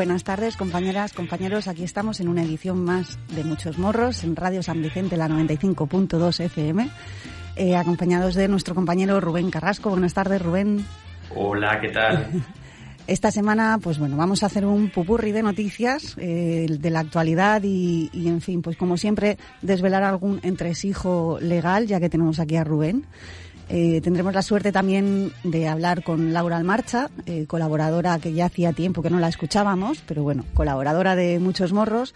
Buenas tardes, compañeras, compañeros. Aquí estamos en una edición más de Muchos Morros en Radio San Vicente, la 95.2 FM, eh, acompañados de nuestro compañero Rubén Carrasco. Buenas tardes, Rubén. Hola, ¿qué tal? Esta semana, pues bueno, vamos a hacer un pupurri de noticias eh, de la actualidad y, y, en fin, pues como siempre, desvelar algún entresijo legal, ya que tenemos aquí a Rubén. Eh, tendremos la suerte también de hablar con Laura Almarcha, eh, colaboradora que ya hacía tiempo que no la escuchábamos, pero bueno, colaboradora de Muchos Morros,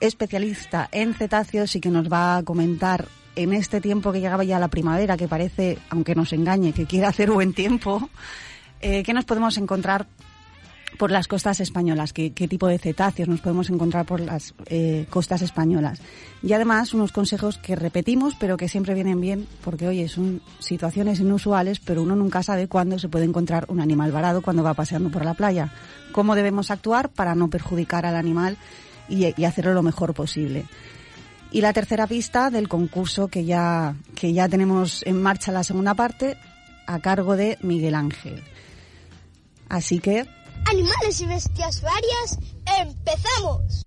especialista en cetáceos y que nos va a comentar en este tiempo que llegaba ya la primavera, que parece, aunque nos engañe, que quiere hacer buen tiempo, eh, ¿qué nos podemos encontrar por las costas españolas, qué, qué, tipo de cetáceos nos podemos encontrar por las eh, costas españolas. Y además unos consejos que repetimos, pero que siempre vienen bien, porque oye, son situaciones inusuales, pero uno nunca sabe cuándo se puede encontrar un animal varado cuando va paseando por la playa. ¿Cómo debemos actuar para no perjudicar al animal y, y hacerlo lo mejor posible? Y la tercera pista del concurso que ya, que ya tenemos en marcha la segunda parte, a cargo de Miguel Ángel. Así que Animales y bestias varias, empezamos.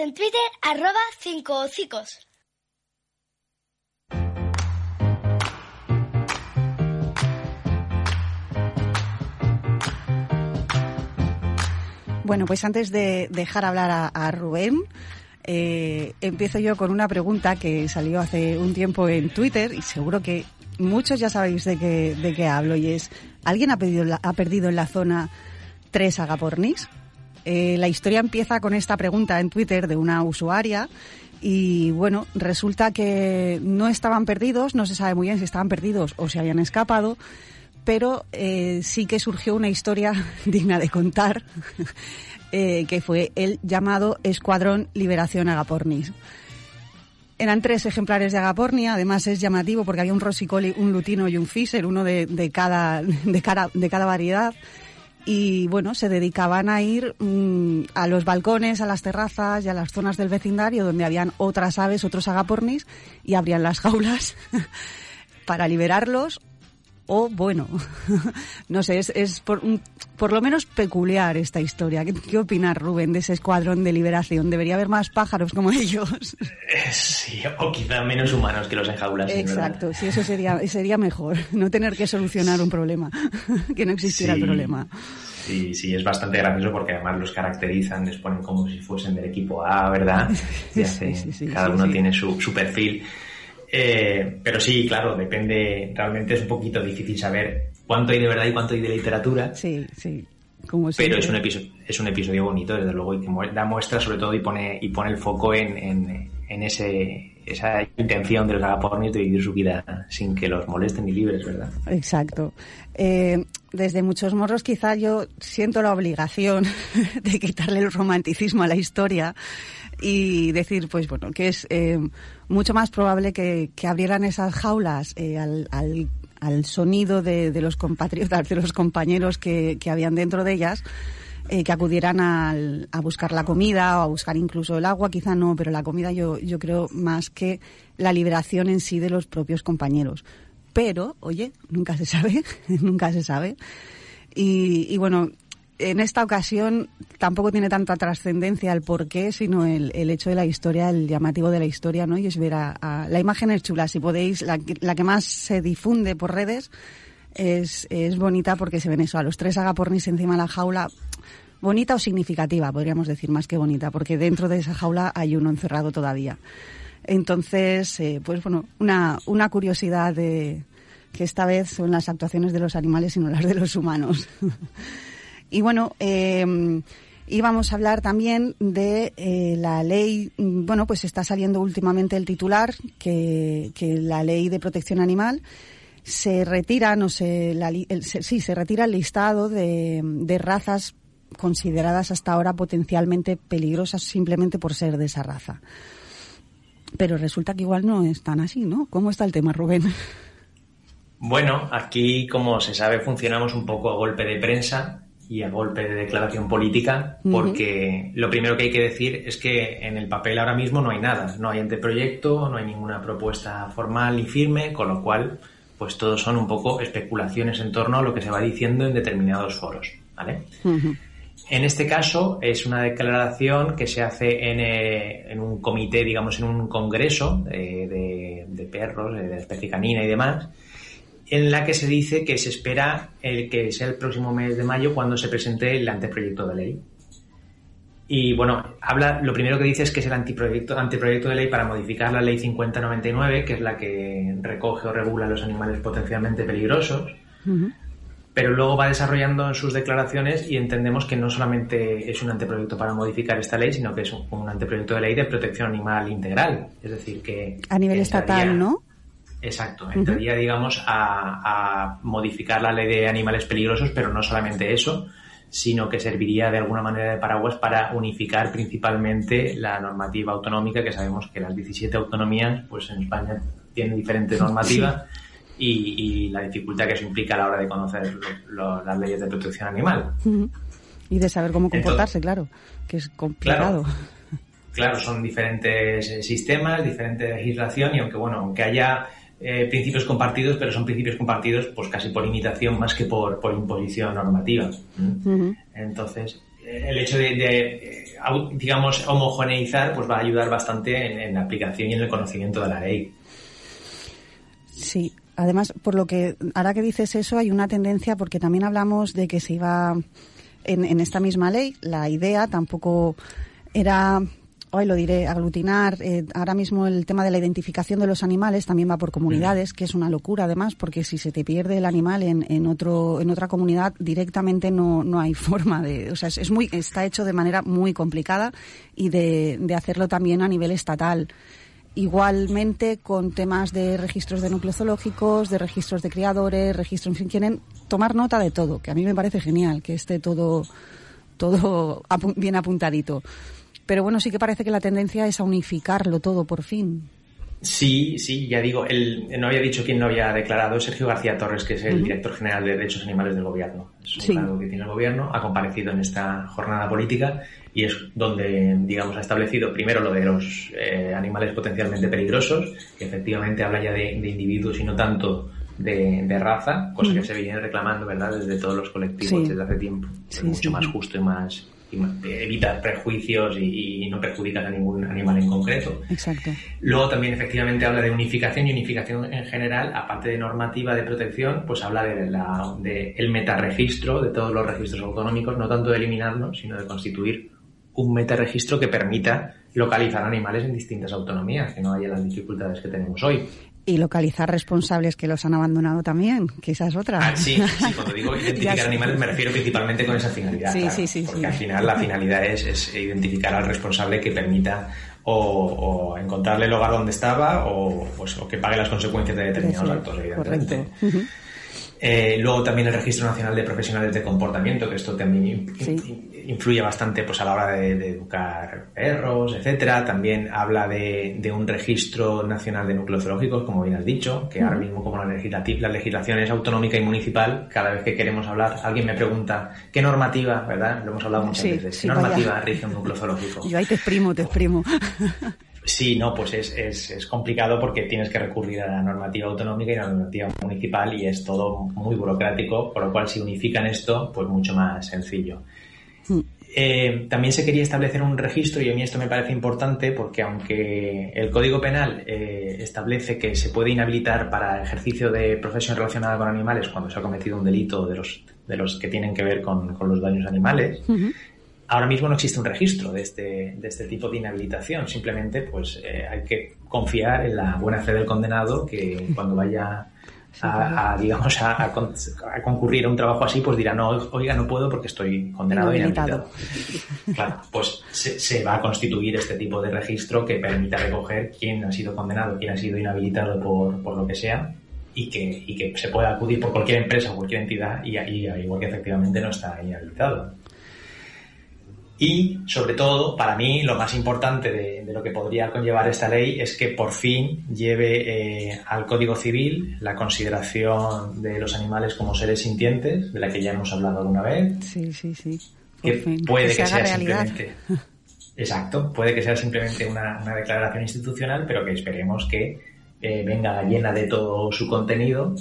En Twitter, arroba 5 hocicos. Bueno, pues antes de dejar hablar a, Rubén, eh, empiezo yo con una pregunta que salió hace un tiempo en Twitter y seguro que muchos ya sabéis de qué, de qué hablo y es, ¿alguien ha, ha perdido en la zona tres agapornis? Eh, la historia empieza con esta pregunta en Twitter de una usuaria y bueno, resulta que no estaban perdidos, no se sabe muy bien si estaban perdidos o si habían escapado, pero eh, sí que surgió una historia digna de contar, eh, que fue el llamado Escuadrón Liberación Agapornis. Eran tres ejemplares de Agapornia, además es llamativo porque había un Rossicoli, un Lutino y un Fisher, uno de, de cada, de, cada, de cada variedad. Y bueno, se dedicaban a ir mm, a los balcones, a las terrazas y a las zonas del vecindario donde habían otras aves, otros agapornis, y abrían las jaulas para liberarlos o bueno, no sé, es, es por, un- por lo menos peculiar esta historia. ¿Qué, qué opinas, Rubén, de ese escuadrón de liberación? ¿Debería haber más pájaros como ellos? Sí, o quizá menos humanos que los enjaulas. Exacto, sí, eso sería, sería mejor, no tener que solucionar un problema, que no existiera el problema. Sí, sí, es bastante gracioso porque además los caracterizan, les ponen como si fuesen del equipo A, ¿verdad? Y Sí, sí, sí, cada uno tiene su, su perfil. Eh, pero sí, claro, depende, realmente es un poquito difícil saber cuánto hay de verdad y cuánto hay de literatura. Sí, sí, como Pero es un episodio, es un episodio bonito, desde luego, y que da muestra sobre todo y pone, y pone el foco en, en, en ese, esa intención de los agapornis de vivir su vida sin que los molesten ni libres, ¿verdad? Exacto. Eh, desde muchos morros quizá yo siento la obligación de quitarle el romanticismo a la historia y decir, pues bueno, que es eh, mucho más probable que, abrieran esas jaulas eh, al, al, al sonido de, de los compatriotas, de los compañeros que, que habían dentro de ellas, eh, que acudieran a buscar la comida o a buscar incluso el agua, quizá no, pero la comida yo, creo más que la liberación en sí de los propios compañeros. Pero, oye, nunca se sabe, nunca se sabe. Y, bueno, en esta ocasión tampoco tiene tanta trascendencia el porqué, sino el, hecho de la historia, el llamativo de la historia, ¿no? Y es ver a, la imagen es chula, si podéis, la, que- más se difunde por redes es, es bonita porque se ven eso, a los tres agapornis encima de la jaula, bonita o significativa, podríamos decir, más que bonita, porque dentro de esa jaula hay uno encerrado todavía. Entonces, eh, pues bueno, una, una curiosidad de que esta vez son las actuaciones de los animales y no las de los humanos. y bueno, eh, íbamos a hablar también de eh, la ley, bueno, pues está saliendo últimamente el titular, que, que la ley de protección animal se retira, no sé, la el- se- sí, se retira el listado de razas consideradas hasta ahora potencialmente peligrosas simplemente por ser de esa raza. Pero resulta que igual no es tan así, ¿no? ¿Cómo está el tema, Rubén? Bueno, aquí, como se sabe, funcionamos un poco a golpe de prensa y a golpe de declaración política, porque lo primero que hay que decir es que en el papel ahora mismo no hay nada, no hay anteproyecto, no hay ninguna propuesta formal y firme, con lo cual, pues todos son un poco especulaciones en torno a lo que se va diciendo en determinados foros, ¿vale? En este caso es una declaración que se hace en, eh, un comité, digamos, en un congreso de perros, de especie canina y demás, en la que se dice que se espera el que sea el próximo mes de mayo cuando se presente el anteproyecto de ley. Y bueno, habla, lo primero que dice es que es el anteproyecto, anteproyecto de ley para modificar la ley 5099, que es la que recoge o regula los animales potencialmente peligrosos pero luego va desarrollando en sus declaraciones y entendemos que no solamente es un anteproyecto para modificar esta ley, sino que es un, un anteproyecto de ley de protección animal integral. Es decir, que... A nivel entraría- estatal, ¿no? Exacto, entraría, digamos, a, a modificar la ley de animales peligrosos, pero no solamente eso, sino que serviría de alguna manera de paraguas para unificar principalmente la normativa autonómica, que sabemos que las 17 autonomías, pues en España tienen diferente normativa y, y la dificultad que eso implica a la hora de conocer lo- lo- las leyes de protección animal. Y de saber cómo comportarse, claro, que es complicado. Claro, son diferentes eh, sistemas, diferente legislación y aunque bueno, aunque haya eh, principios compartidos, pero son principios compartidos pues casi por imitación más que por, por imposición normativa. Entonces, el hecho de, digamos, homogeneizar pues va a ayudar bastante en, la aplicación y en el conocimiento de la ley. Sí, además, por lo que ahora que dices eso, hay una tendencia, porque también hablamos de que se iba en, en esta misma ley, la idea tampoco era hoy lo diré, aglutinar. Eh, ahora mismo el tema de la identificación de los animales también va por comunidades, que es una locura además, porque si se te pierde el animal en, en otro en otra comunidad directamente no, no hay forma de, o sea, es, muy está hecho de manera muy complicada y de, de hacerlo también a nivel estatal. Igualmente con temas de registros de núcleos zoológicos, de registros de criadores, registros, en fin, quieren tomar nota de todo, que a mí me parece genial que esté todo todo bien apuntadito. Pero bueno, sí que parece que la tendencia es a unificarlo todo por fin. Sí, sí, ya digo, él no había dicho quién lo había declarado, Sergio García Torres, que es el director general de Derechos Animales del Gobierno. Es un cargo que tiene el Gobierno, ha comparecido en esta jornada política y es donde, digamos, ha establecido primero lo de los eh, animales potencialmente peligrosos, que efectivamente habla ya de, individuos y no tanto de, raza, cosa que se viene reclamando, ¿verdad?, desde todos los colectivos desde hace tiempo. es mucho más justo y más evitar prejuicios y, no perjudicas a ningún animal en concreto. Exacto. Luego también efectivamente habla de unificación y unificación en general, aparte de normativa de protección, pues habla de, la, de el metaregistro de todos los registros autonómicos, no tanto de eliminarlos, sino de constituir un metaregistro que permita localizar animales en distintas autonomías, que no haya las dificultades que tenemos hoy. Y localizar responsables que los han abandonado también, que esa es otra. Ah, sí, sí, cuando digo identificar animales me refiero principalmente con esa finalidad. Sí, sí, sí. Porque al final la finalidad es, identificar al responsable que permita o, encontrarle el hogar donde estaba o, pues, o que pague las consecuencias de determinados actos, evidentemente. Eh, luego también el Registro Nacional de Profesionales de Comportamiento, que esto también influye bastante pues, a la hora de, educar perros, etcétera. También habla de, un registro nacional de núcleos zoológicos, como bien has dicho, que ahora mismo como la, la legislación es autonómica y municipal, cada vez que queremos hablar, alguien me pregunta qué normativa, ¿verdad? Lo hemos hablado muchas veces. ¿Qué normativa rige un núcleo zoológico? Yo ahí te exprimo, te exprimo. Sí, no, pues es, es, es, complicado porque tienes que recurrir a la normativa autonómica y a la normativa municipal y es todo muy burocrático, por lo cual si unifican esto, pues mucho más sencillo. Eh, también se quería establecer un registro y a mí esto me parece importante porque aunque el Código Penal eh, establece que se puede inhabilitar para ejercicio de profesión relacionada con animales cuando se ha cometido un delito de los, de los que tienen que ver con, con los daños animales, Ahora mismo no existe un registro de este, de este tipo de inhabilitación, simplemente pues eh, hay que confiar en la buena fe del condenado que cuando vaya a, digamos a, concurrir a un trabajo así pues dirá no oiga no puedo porque estoy condenado e inhabilitado claro pues se, va a constituir este tipo de registro que permita recoger quién ha sido condenado quién ha sido inhabilitado por, por lo que sea y que, y que se pueda acudir por cualquier empresa o cualquier entidad y, y igual que efectivamente no está inhabilitado y, sobre todo, para mí, lo más importante de, lo que podría conllevar esta ley es que por fin lleve eh, al Código Civil la consideración de los animales como seres sintientes, de la que ya hemos hablado alguna vez. Sí, sí, sí. que puede que, sea simplemente. Exacto, puede que sea simplemente una, declaración institucional, pero que esperemos que eh, venga llena de todo su contenido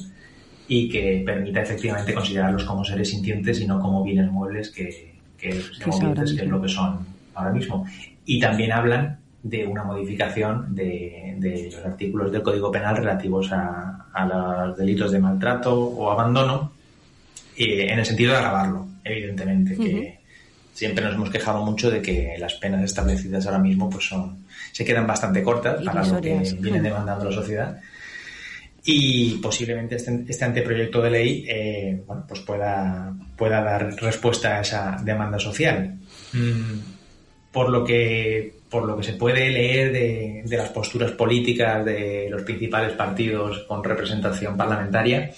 y que permita efectivamente considerarlos como seres sintientes y no como bienes muebles que, que, es lo que son ahora mismo. Y también hablan de una modificación de, los artículos del Código Penal relativos a, los delitos de maltrato o abandono, eh, en el sentido de agravarlo, evidentemente, que siempre nos hemos quejado mucho de que las penas establecidas ahora mismo pues son se quedan bastante cortas para lo que viene demandando la sociedad y posiblemente este, este anteproyecto de ley eh, bueno, pues pueda, pueda dar respuesta a esa demanda social. Mm, por lo que por lo que se puede leer de, de, las posturas políticas de los principales partidos con representación parlamentaria,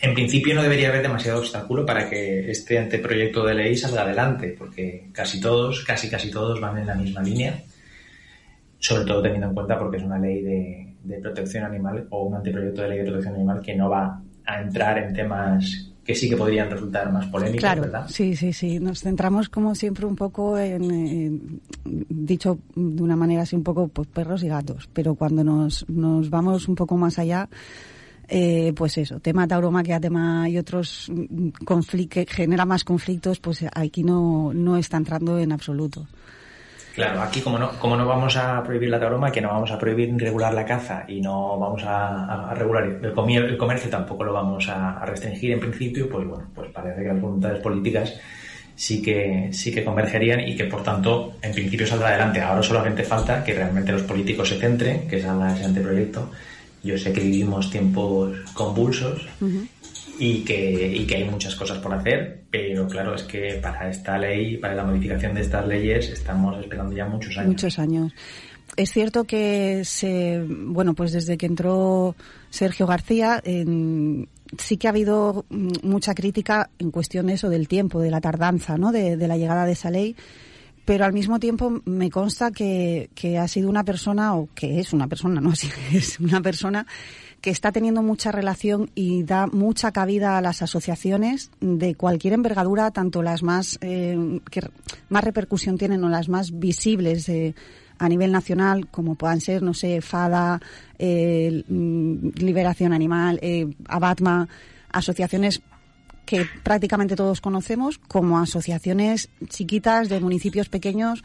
en principio no debería haber demasiado obstáculo para que este anteproyecto de ley salga adelante, porque casi todos, casi casi todos van en la misma línea, sobre todo teniendo en cuenta porque es una ley de, protección animal o un anteproyecto de ley de protección animal que no va a entrar en temas que sí que podrían resultar más polémicos, claro, ¿verdad? Sí, sí, sí. Nos centramos como siempre un poco en, dicho de una manera así un poco, pues perros y gatos. Pero cuando nos, nos vamos un poco más allá, eh, pues eso, tema tauromaquia, tema y otros conflictos, que genera más conflictos, pues aquí no, no está entrando en absoluto. Claro, aquí como no, como no vamos a prohibir la tauroma, que no vamos a prohibir regular la caza y no vamos a, regular el, comercio, tampoco lo vamos a, restringir en principio, pues bueno, pues parece que las voluntades políticas sí que sí que convergerían y que por tanto en principio saldrá adelante. Ahora solamente falta que realmente los políticos se centren, que salga ese anteproyecto. Yo sé que vivimos tiempos convulsos y que, y que hay muchas cosas por hacer, pero claro, es que para esta ley, para la modificación de estas leyes, estamos esperando ya muchos años. Muchos años. Es cierto que se, bueno, pues desde que entró Sergio García, sí que ha habido mucha crítica en cuestión eso del tiempo, de la tardanza, ¿no? De, de la llegada de esa ley pero al mismo tiempo me consta que, que, ha sido una persona, o que es una persona, no así es una persona que está teniendo mucha relación y da mucha cabida a las asociaciones de cualquier envergadura, tanto las más eh, que más repercusión tienen o las más visibles a nivel nacional, como puedan ser, no sé, FADA, eh, mm, Liberación Animal, eh, Abatma, asociaciones que prácticamente todos conocemos, como asociaciones chiquitas de municipios pequeños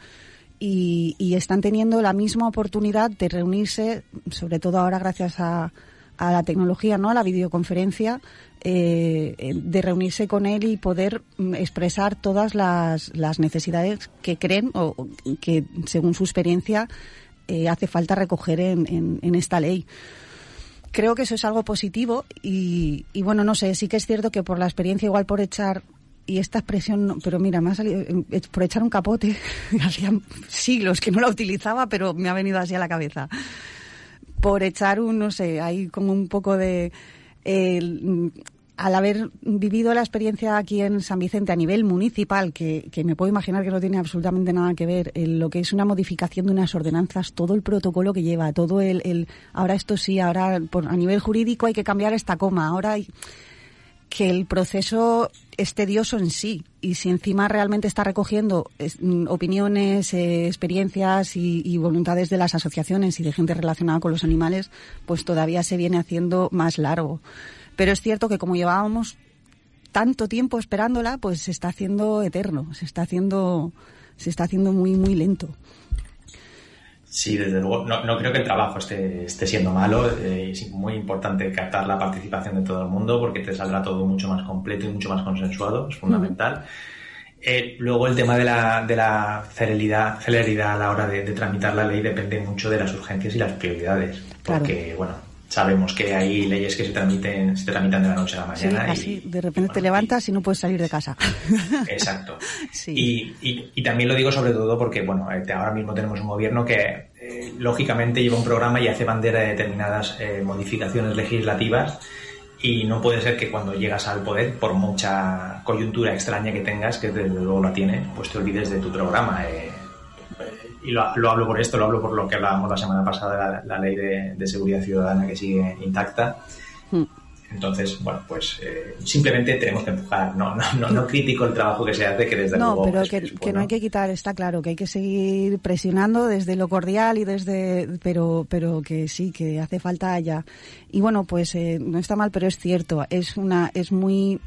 y, y, están teniendo la misma oportunidad de reunirse, sobre todo ahora gracias a, a la tecnología, ¿no? A la videoconferencia, eh, eh, de reunirse con él y poder mm, expresar todas las, las necesidades que creen o que, según su experiencia, eh, hace falta recoger en, en, esta ley. Creo que eso es algo positivo y, y, bueno, no sé, sí que es cierto que por la experiencia, igual por echar y esta expresión, pero mira, me ha salido por echar un capote, hacía siglos que no la utilizaba, pero me ha venido así a la cabeza por echar un, no sé, hay como un poco de... al haber vivido la experiencia aquí en San Vicente a nivel municipal, que, que, me puedo imaginar que no tiene absolutamente nada que ver, lo que es una modificación de unas ordenanzas, todo el protocolo que lleva, todo el, el ahora esto sí, ahora por, a nivel jurídico hay que cambiar esta coma, ahora hay, que el proceso es tedioso en sí y si encima realmente está recogiendo mm, opiniones, eh, experiencias y, voluntades de las asociaciones y de gente relacionada con los animales, pues todavía se viene haciendo más largo. Pero es cierto que como llevábamos tanto tiempo esperándola, pues se está haciendo eterno, se está haciendo, se está haciendo muy, muy lento. Sí, desde luego. No, no creo que el trabajo esté, esté siendo malo. Eh, es muy importante captar la participación de todo el mundo porque te saldrá todo mucho más completo y mucho más consensuado. Es fundamental. Eh, luego el tema de la, de la celeridad, celeridad a la hora de, tramitar la ley depende mucho de las urgencias y las prioridades. Porque, bueno, sabemos que hay leyes que se tramiten, se tramitan de la noche a la mañana. Sí, y, de repente te levantas y no puedes salir de casa. Exacto. Y, y, también lo digo sobre todo porque, bueno, eh, ahora mismo tenemos un gobierno que eh, lógicamente lleva un programa y hace bandera de determinadas eh, modificaciones legislativas y no puede ser que cuando llegas al poder, por mucha coyuntura extraña que tengas, que desde luego la tiene, pues te olvides de tu programa y lo, hablo por esto, lo hablo por lo que hablábamos la semana pasada, la, ley de, seguridad ciudadana que sigue intacta. Hmm. Entonces, bueno, pues eh, simplemente tenemos que empujar. No, no, no, no, critico el trabajo que se hace, que desde luego. No, pero que, no hay que quitar, está claro, que hay que seguir presionando desde lo cordial y desde. Pero, pero que sí, que hace falta allá. Y bueno, pues eh, no está mal, pero es cierto, es una, es muy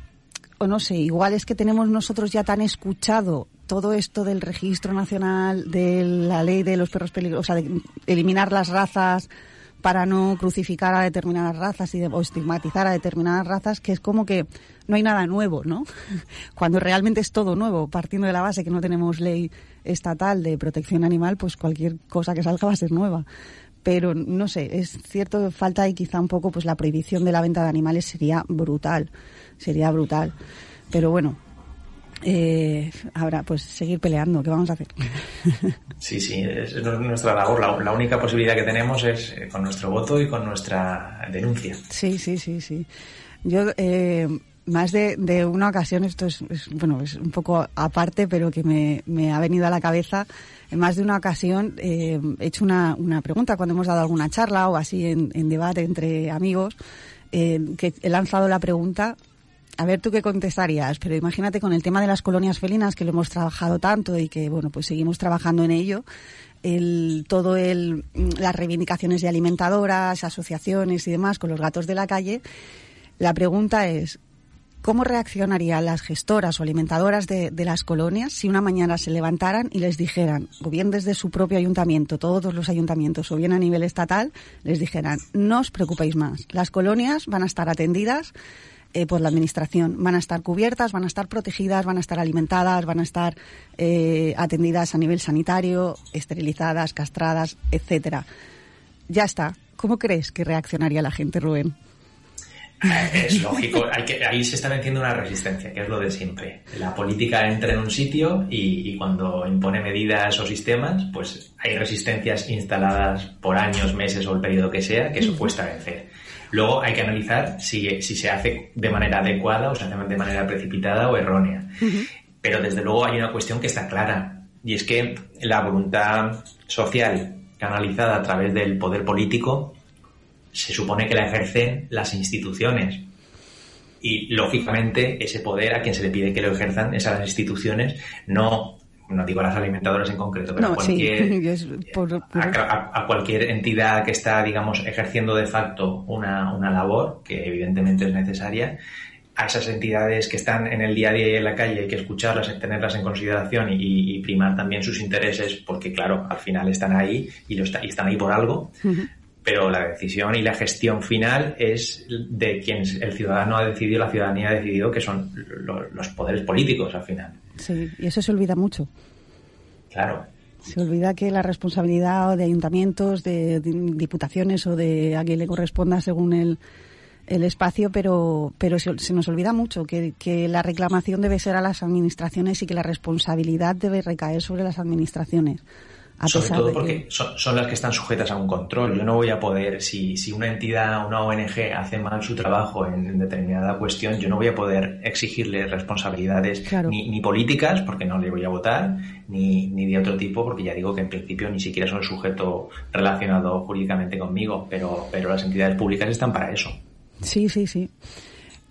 o no sé, igual es que tenemos nosotros ya tan escuchado todo esto del registro nacional, de la ley de los perros peligrosos, o sea, de eliminar las razas para no crucificar a determinadas razas y o estigmatizar a determinadas razas, que es como que no hay nada nuevo, ¿no? Cuando realmente es todo nuevo, partiendo de la base que no tenemos ley estatal de protección animal, pues cualquier cosa que salga va a ser nueva. Pero no sé, es cierto falta ahí quizá un poco, pues la prohibición de la venta de animales sería brutal sería brutal. Pero bueno, eh, ahora pues seguir peleando, ¿qué vamos a hacer? Sí, sí, es nuestra labor. La, única posibilidad que tenemos es eh, con nuestro voto y con nuestra denuncia. Sí, sí, sí, sí. Yo, eh, más de, de, una ocasión, esto es, bueno, es un poco aparte, pero que me, me, ha venido a la cabeza, en más de una ocasión eh, he hecho una, una pregunta cuando hemos dado alguna charla o así en, en debate entre amigos, eh, que he lanzado la pregunta a ver tú qué contestarías, pero imagínate con el tema de las colonias felinas que lo hemos trabajado tanto y que bueno, pues seguimos trabajando en ello. El, todo el, las reivindicaciones de alimentadoras, asociaciones y demás con los gatos de la calle. La pregunta es, ¿Cómo reaccionarían las gestoras o alimentadoras de, de, las colonias si una mañana se levantaran y les dijeran, o bien desde su propio ayuntamiento, todos los ayuntamientos, o bien a nivel estatal, les dijeran, no os preocupéis más, las colonias van a estar atendidas eh, por la administración, van a estar cubiertas, van a estar protegidas, van a estar alimentadas, van a estar eh, atendidas a nivel sanitario, esterilizadas, castradas, etcétera. Ya está. ¿Cómo crees que reaccionaría la gente, Rubén? Es lógico, hay que, ahí se está venciendo una resistencia, que es lo de siempre. La política entra en un sitio y, y, cuando impone medidas o sistemas, pues hay resistencias instaladas por años, meses o el periodo que sea, que eso cuesta vencer. Luego hay que analizar si, si se hace de manera adecuada o se hace de manera precipitada o errónea. Pero desde luego hay una cuestión que está clara, y es que la voluntad social canalizada a través del poder político se supone que la ejercen las instituciones. Y lógicamente ese poder a quien se le pide que lo ejerzan es a las instituciones, no, no digo a las alimentadoras en concreto, pero No, a, cualquier, sí, por- por- a, a- a cualquier entidad que está, digamos, ejerciendo de facto una, una labor que evidentemente es necesaria. A esas entidades que están en el día a día y en la calle hay que escucharlas, tenerlas en consideración y, y primar también sus intereses porque, claro, al final están ahí y, lo está- y están ahí por algo pero la decisión y la gestión final es de quien el ciudadano ha decidido, la ciudadanía ha decidido que son lo- los poderes políticos al final. Sí, y eso se olvida mucho. Claro. Se olvida que la responsabilidad de ayuntamientos, de, diputaciones o de a quien le corresponda según el, el espacio, pero, pero se, se nos olvida mucho que, que la reclamación debe ser a las administraciones y que la responsabilidad debe recaer sobre las administraciones. A Sobre pesar todo de porque que, son, son las que están sujetas a un control. Yo no voy a poder, si, si una entidad, una ONG hace mal su trabajo en, en determinada cuestión, yo no voy a poder exigirle responsabilidades Claro. ni, ni políticas, porque no le voy a votar, ni, ni de otro tipo, porque ya digo que en principio ni siquiera son sujeto relacionado jurídicamente conmigo, pero, pero las entidades públicas están para eso. Sí, sí, sí.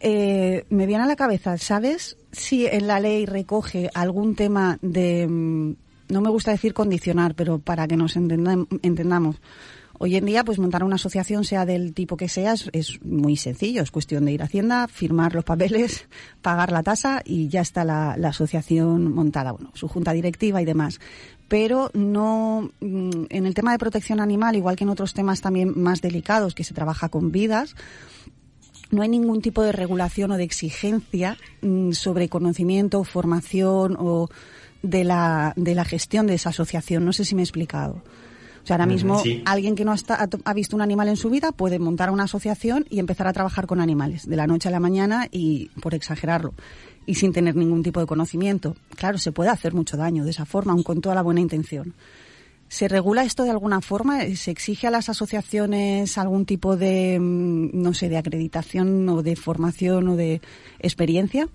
Eh, me viene a la cabeza, ¿sabes si en la ley recoge algún tema de, mm, no me gusta decir condicionar, pero para que nos entendam- entendamos? Hoy en día, pues montar una asociación, sea del tipo que sea, es, es muy sencillo. Es cuestión de ir a Hacienda, firmar los papeles, pagar la tasa y ya está la, la asociación montada. Bueno, su junta directiva y demás. Pero no, mm, en el tema de protección animal, igual que en otros temas también más delicados, que se trabaja con vidas, no hay ningún tipo de regulación o de exigencia mm, sobre conocimiento, formación o de la, de la gestión de esa asociación. No sé si me he explicado. O sea, ahora mismo sí. alguien que no ha, ha visto un animal en su vida puede montar una asociación y empezar a trabajar con animales de la noche a la mañana y, por exagerarlo, y sin tener ningún tipo de conocimiento. Claro, se puede hacer mucho daño de esa forma, aun con toda la buena intención. ¿Se regula esto de alguna forma? ¿Se exige a las asociaciones algún tipo de, mm, no sé, de acreditación o de formación o de experiencia?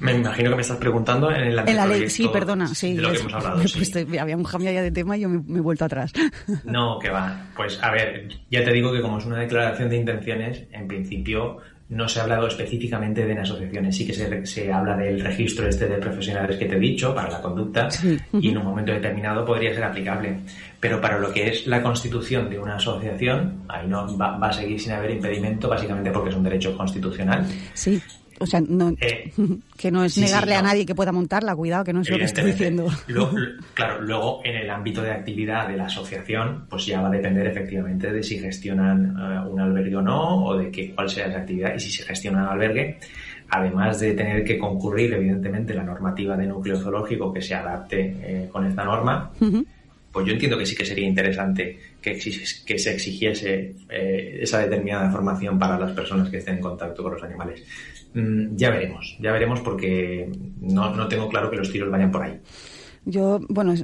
Me imagino que me estás preguntando en el En la ley, sí, perdona, sí. de lo que hemos hablado. pues, sí. había un cambio ya de tema y yo me, me he vuelto atrás. No, que va. Pues a ver, ya te digo que como es una declaración de intenciones, en principio no se ha hablado específicamente de asociaciones. Sí que se, se habla del registro este de profesionales que te he dicho para la conducta Sí. y en un momento determinado podría ser aplicable. Pero para lo que es la constitución de una asociación, ahí no va, va a seguir sin haber impedimento, básicamente porque es un derecho constitucional. Sí, o sea, no, Eh, que no es sí, sí, negarle a nadie que pueda montarla, cuidado, que no es lo que estoy diciendo. Claro, luego en el ámbito de actividad de la asociación, pues ya va a depender efectivamente de si gestionan eh, un albergue o no, o de que, cuál sea esa actividad, y si se gestiona un albergue, además de tener que concurrir, evidentemente, la normativa de núcleo zoológico que se adapte eh, con esta norma, pues yo entiendo que sí que sería interesante que, que se exigiese eh, esa determinada formación para las personas que estén en contacto con los animales. Mm, ya veremos, ya veremos porque no, no tengo claro que los tiros vayan por ahí. Yo, bueno,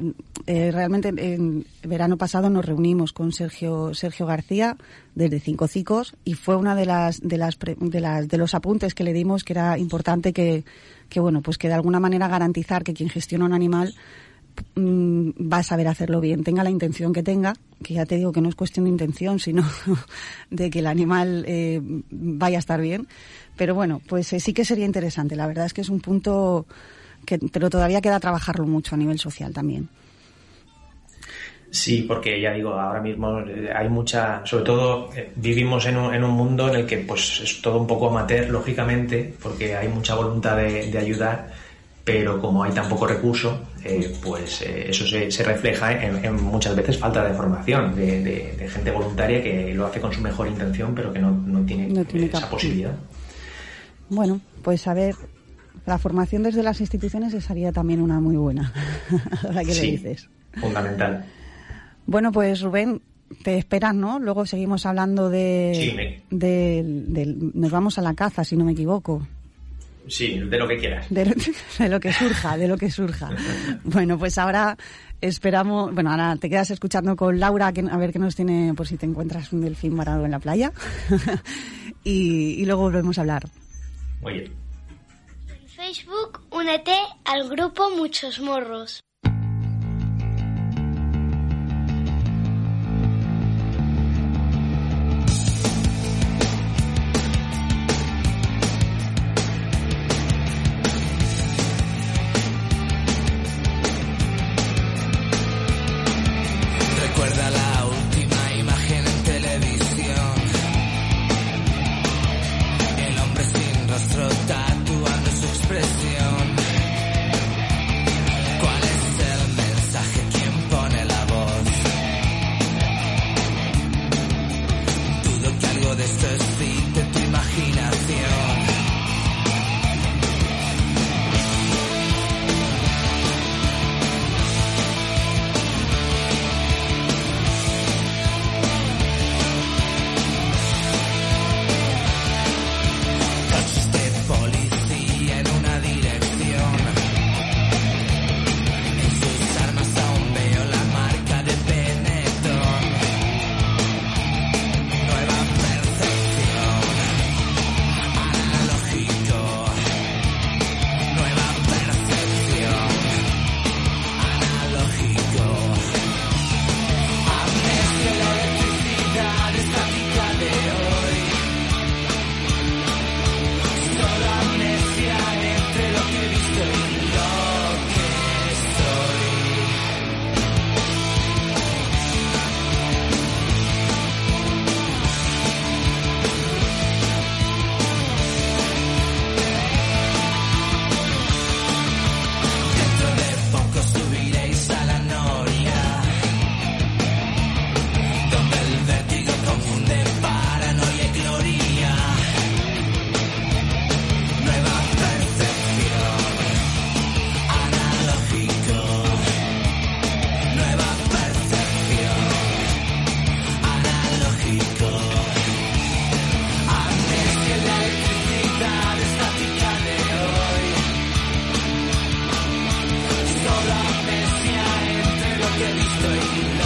eh, realmente en verano pasado nos reunimos con Sergio Sergio García desde Cinco Cicos y fue una de las de las de las de los apuntes que le dimos que era importante que que bueno pues que de alguna manera garantizar que quien gestiona un animal mm, va a saber hacerlo bien, tenga la intención que tenga, que ya te digo que no es cuestión de intención, sino de que el animal eh, vaya a estar bien. Pero bueno, pues eh, sí que sería interesante. La verdad es que es un punto que, pero todavía queda trabajarlo mucho a nivel social también. Sí, porque ya digo, ahora mismo eh, hay mucha, sobre todo eh, vivimos en un, en un mundo en el que pues es todo un poco amateur, lógicamente, porque hay mucha voluntad de, de ayudar, pero como hay tan poco recurso, eh, pues eso se, se refleja en, en, muchas veces falta de formación de, de, de, gente voluntaria que lo hace con su mejor intención, pero que no, no tiene, no tiene esa posibilidad. Bueno, pues a ver, la formación desde las instituciones sería también una muy buena. Ahora que sí, le dices. Fundamental. Bueno, pues Rubén, te esperas, ¿no? Luego seguimos hablando de, sí, me... de, de, Nos vamos a la caza, si no me equivoco. Sí, de lo que quieras. De lo, de lo que surja, de lo que surja. bueno, pues ahora esperamos... Bueno, ahora te quedas escuchando con Laura que, a ver qué nos tiene por si te encuentras un delfín varado en la playa. y, y luego volvemos a hablar. Muy bien. En Facebook, únete al grupo Muchos Morros. Entre lo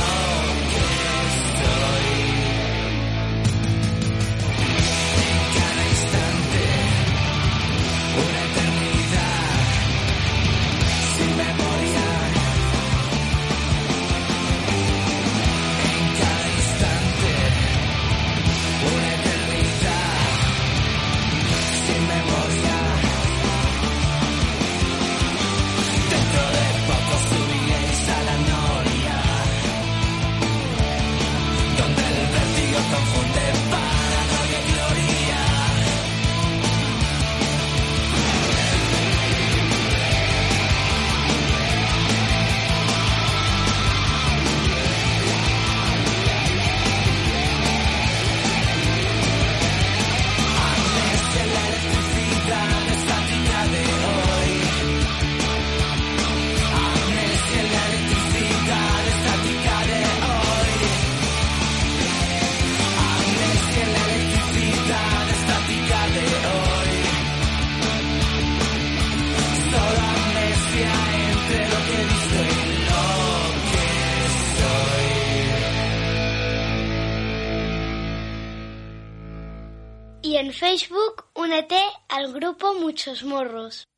grupo Muchos Morros.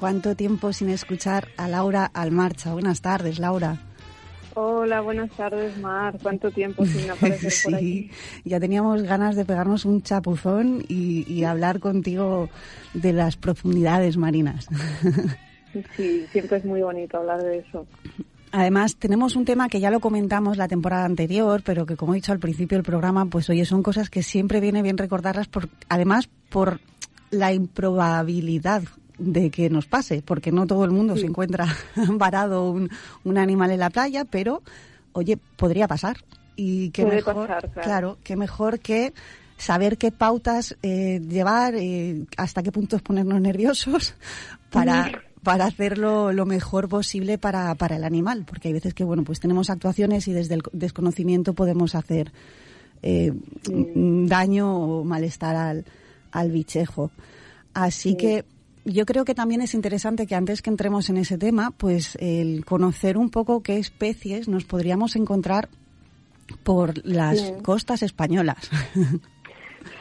¿Cuánto tiempo sin escuchar a Laura Almarcha? Buenas tardes, Laura. Hola, buenas tardes, Mar. ¿Cuánto tiempo sin aparecer por aquí? ya teníamos ganas de pegarnos un chapuzón y, y hablar contigo de las profundidades marinas. sí, siempre es muy bonito hablar de eso. Además, tenemos un tema que ya lo comentamos la temporada anterior, pero que como he dicho al principio del programa, pues oye, son cosas que siempre viene bien recordarlas, por, además por la improbabilidad de que nos pase, porque no todo el mundo se encuentra varado un, un, animal en la playa, pero oye, podría pasar. Y qué Puede mejor, pasar, claro. qué mejor que saber qué pautas eh, llevar, eh, hasta qué puntos ponernos nerviosos para, para hacerlo lo mejor posible para, para el animal, porque hay veces que bueno pues tenemos actuaciones y desde el desconocimiento podemos hacer eh, Sí. daño o malestar al, al bichejo. Así Sí. que yo creo que también es interesante que antes que entremos en ese tema, pues el conocer un poco qué especies nos podríamos encontrar por las costas españolas.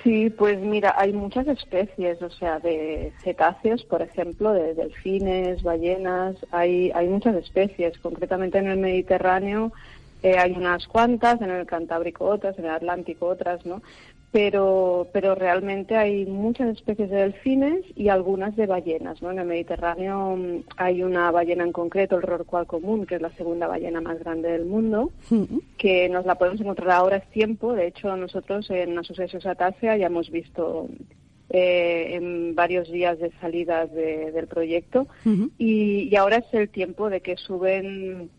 Sí, pues mira, hay muchas especies, o sea, de cetáceos, por ejemplo, de delfines, ballenas, hay, hay muchas especies. Concretamente en el Mediterráneo eh, hay unas cuantas, en el Cantábrico otras, en el Atlántico otras, ¿no? Pero, pero realmente hay muchas especies de delfines y algunas de ballenas, ¿no? En el Mediterráneo mm, hay una ballena en concreto, el rorcual común, que es la segunda ballena más grande del mundo que nos la podemos encontrar ahora es tiempo. De hecho, nosotros en Asociación Satácea ya hemos visto eh, en varios días de salidas de- del proyecto y, y ahora es el tiempo de que suben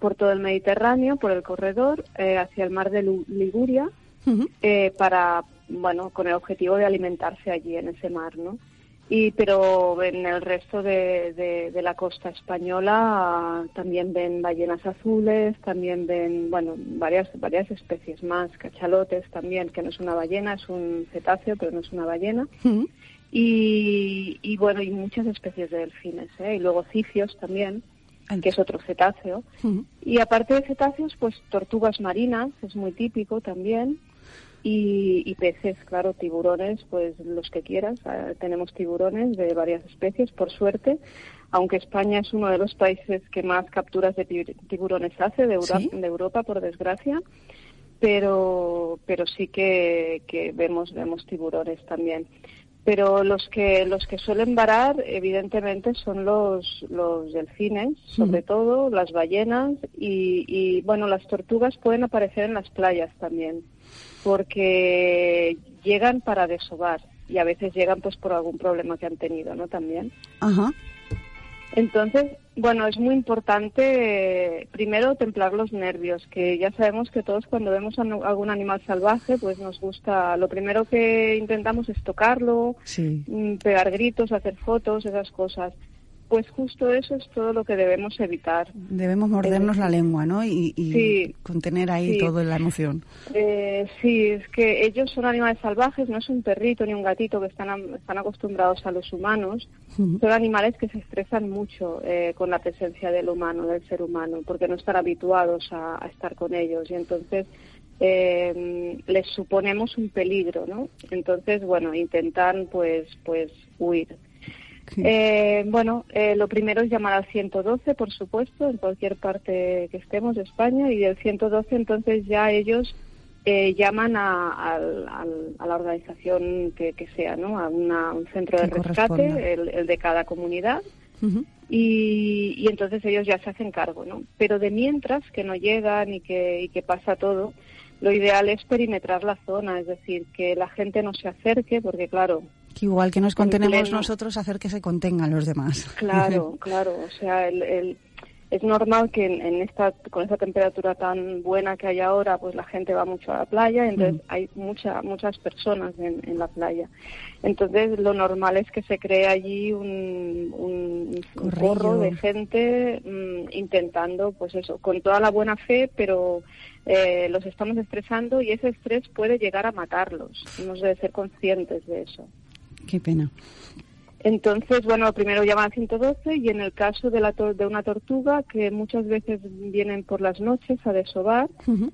por todo el Mediterráneo, por el corredor, eh, hacia el mar de Eh, para, bueno, con el objetivo de alimentarse allí en ese mar, ¿no? Y, pero en el resto de, de- de la costa española también ven ballenas azules, también ven, bueno, varias, varias especies más, cachalotes también, que no es una ballena, es un cetáceo, pero no es una ballena. Y, y bueno, y muchas especies de delfines, ¿eh? Y luego cifios también, que es otro cetáceo. Y aparte de cetáceos, pues tortugas marinas, es muy típico también. Y, y peces, claro, tiburones, pues los que quieras. Eh, tenemos tiburones de varias especies, por suerte. Aunque España es uno de los países que más capturas de ti- tiburones hace de, Euro- ¿Sí? de Europa, por desgracia. Pero, pero sí que, que vemos, vemos tiburones también pero los que los que suelen varar evidentemente son los los delfines sobre todo las ballenas y, y bueno las tortugas pueden aparecer en las playas también porque llegan para desovar y a veces llegan pues por algún problema que han tenido no también Ajá. entonces, bueno, es muy importante eh, primero templar los nervios, que ya sabemos que todos cuando vemos a no- algún animal salvaje, pues nos gusta, lo primero que intentamos es tocarlo, Sí. mm, pegar gritos, hacer fotos, esas cosas. Pues justo eso es todo lo que debemos evitar. Debemos mordernos la lengua, ¿no? Y, y Sí. contener ahí Sí. toda la emoción. Eh, sí, es que ellos son animales salvajes, no es un perrito ni un gatito que están, están acostumbrados a los humanos. Son animales que se estresan mucho eh, con la presencia del humano, del ser humano, porque no están habituados a, a estar con ellos y entonces eh, les suponemos un peligro, ¿no? Entonces, bueno, intentan pues, pues huir. Eh, bueno, eh, lo primero es llamar al 112, por supuesto, en cualquier parte que estemos de España, y del 112 entonces ya ellos eh, llaman a, a la organización que, que sea, ¿no? A una- un centro de rescate, el, el de cada comunidad, y, y entonces ellos ya se hacen cargo, ¿no? Pero de mientras que no llegan y que, y que pasa todo, lo ideal es perimetrar la zona, es decir, que la gente no se acerque, porque claro, Que igual que nos En contenemos nosotros, hacer que se contengan los demás. Claro, claro. O sea, el, el- es normal que en, en esta con esta temperatura tan buena que hay ahora, pues la gente va mucho a la playa, entonces Mm. hay mucha, muchas personas en, en la playa. Entonces, lo normal es que se cree allí un, un, un corro de gente mm, intentando, pues eso, con toda la buena fe, pero eh, los estamos estresando y ese estrés puede llegar a matarlos. Hemos de ser conscientes de eso. Qué pena. Entonces, bueno, primero llaman al 112 y en el caso de, la tor- de una tortuga, que muchas veces vienen por las noches a desovar,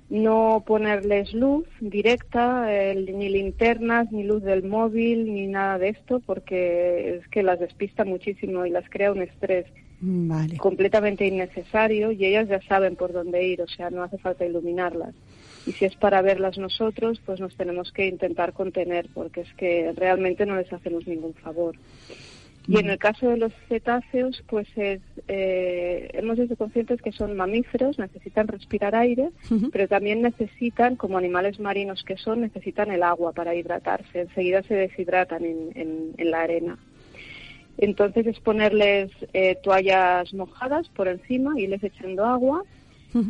no ponerles luz directa, eh, ni linternas, ni luz del móvil, ni nada de esto, porque es que las despista muchísimo y las crea un estrés Vale. completamente innecesario y ellas ya saben por dónde ir, o sea, no hace falta iluminarlas. Y si es para verlas nosotros, pues nos tenemos que intentar contener, porque es que realmente no les hacemos ningún favor. Y en el caso de los cetáceos, pues es, eh, hemos sido conscientes que son mamíferos, necesitan respirar aire, pero también necesitan, como animales marinos que son, necesitan el agua para hidratarse. Enseguida se deshidratan en, en- en la arena. Entonces es ponerles eh, toallas mojadas por encima y les echando agua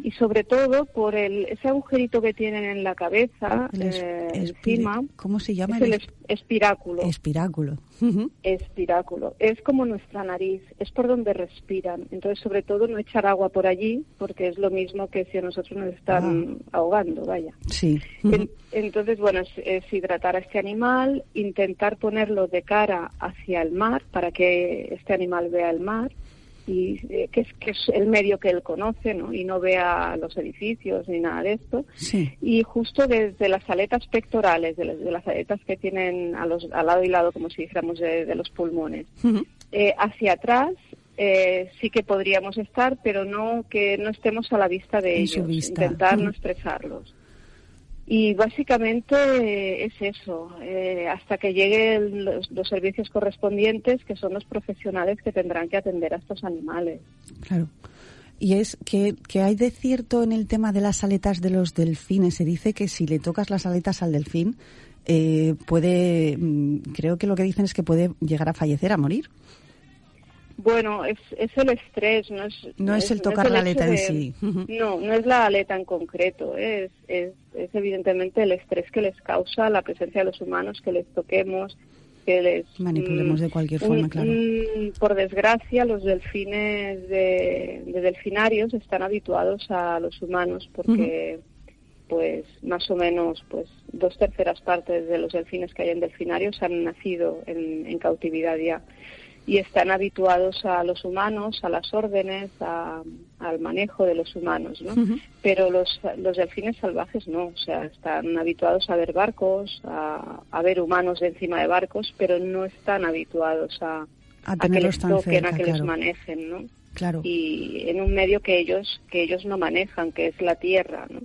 y sobre todo por el, ese agujerito que tienen en la cabeza El es- eh, encima ¿Cómo se llama? es el El es- espiráculo. espiráculo. Espiráculo. Es como nuestra nariz, es por donde respiran. Entonces, sobre todo, no echar agua por allí, porque es lo mismo que si a nosotros nos están ahogando, vaya. Sí. En- entonces, bueno, es, es hidratar a este animal, intentar ponerlo de cara hacia el mar para que este animal vea el mar y eh, que, es, que es el medio que él conoce, ¿no? Y no vea los edificios ni nada de esto. Sí. Y justo desde las aletas pectorales, de las, de las aletas que tienen a los, al lado y lado, como si dijéramos, de, de los pulmones, eh, hacia atrás eh, sí que podríamos estar, pero no que no estemos a la vista de En ellos, intentar no Ujú. estresarlos. Y básicamente eh, es eso, eh, hasta que lleguen los, los servicios correspondientes, que son los profesionales que tendrán que atender a estos animales. Claro. Y es que, que hay de cierto en el tema de las aletas de los delfines. Se dice que si le tocas las aletas al delfín, eh, puede, mm, creo que lo que dicen es que puede llegar a fallecer, a morir. Bueno, es, es el estrés, no es... No es el tocar el la aleta en de- sí. Ujú. No, no es la aleta en concreto, es, es, es evidentemente el estrés que les causa la presencia de los humanos, que les toquemos, que les... Manipulemos mm, de cualquier forma, un- claro. un- por desgracia, los delfines de, de delfinarios están habituados a los humanos porque... pues más o menos pues dos terceras partes de los delfines que hay en delfinarios han nacido en, en cautividad ya y están habituados a los humanos, a las órdenes, a- al manejo de los humanos, ¿no? Pero los, los delfines salvajes no, o sea, están habituados a ver barcos, a, a ver humanos de encima de barcos, pero no están habituados a, A que tenerlos les toquen, cerca, a que les claro. manejen, ¿no? Claro. Y en un medio que ellos que ellos no manejan, que es la tierra, ¿no?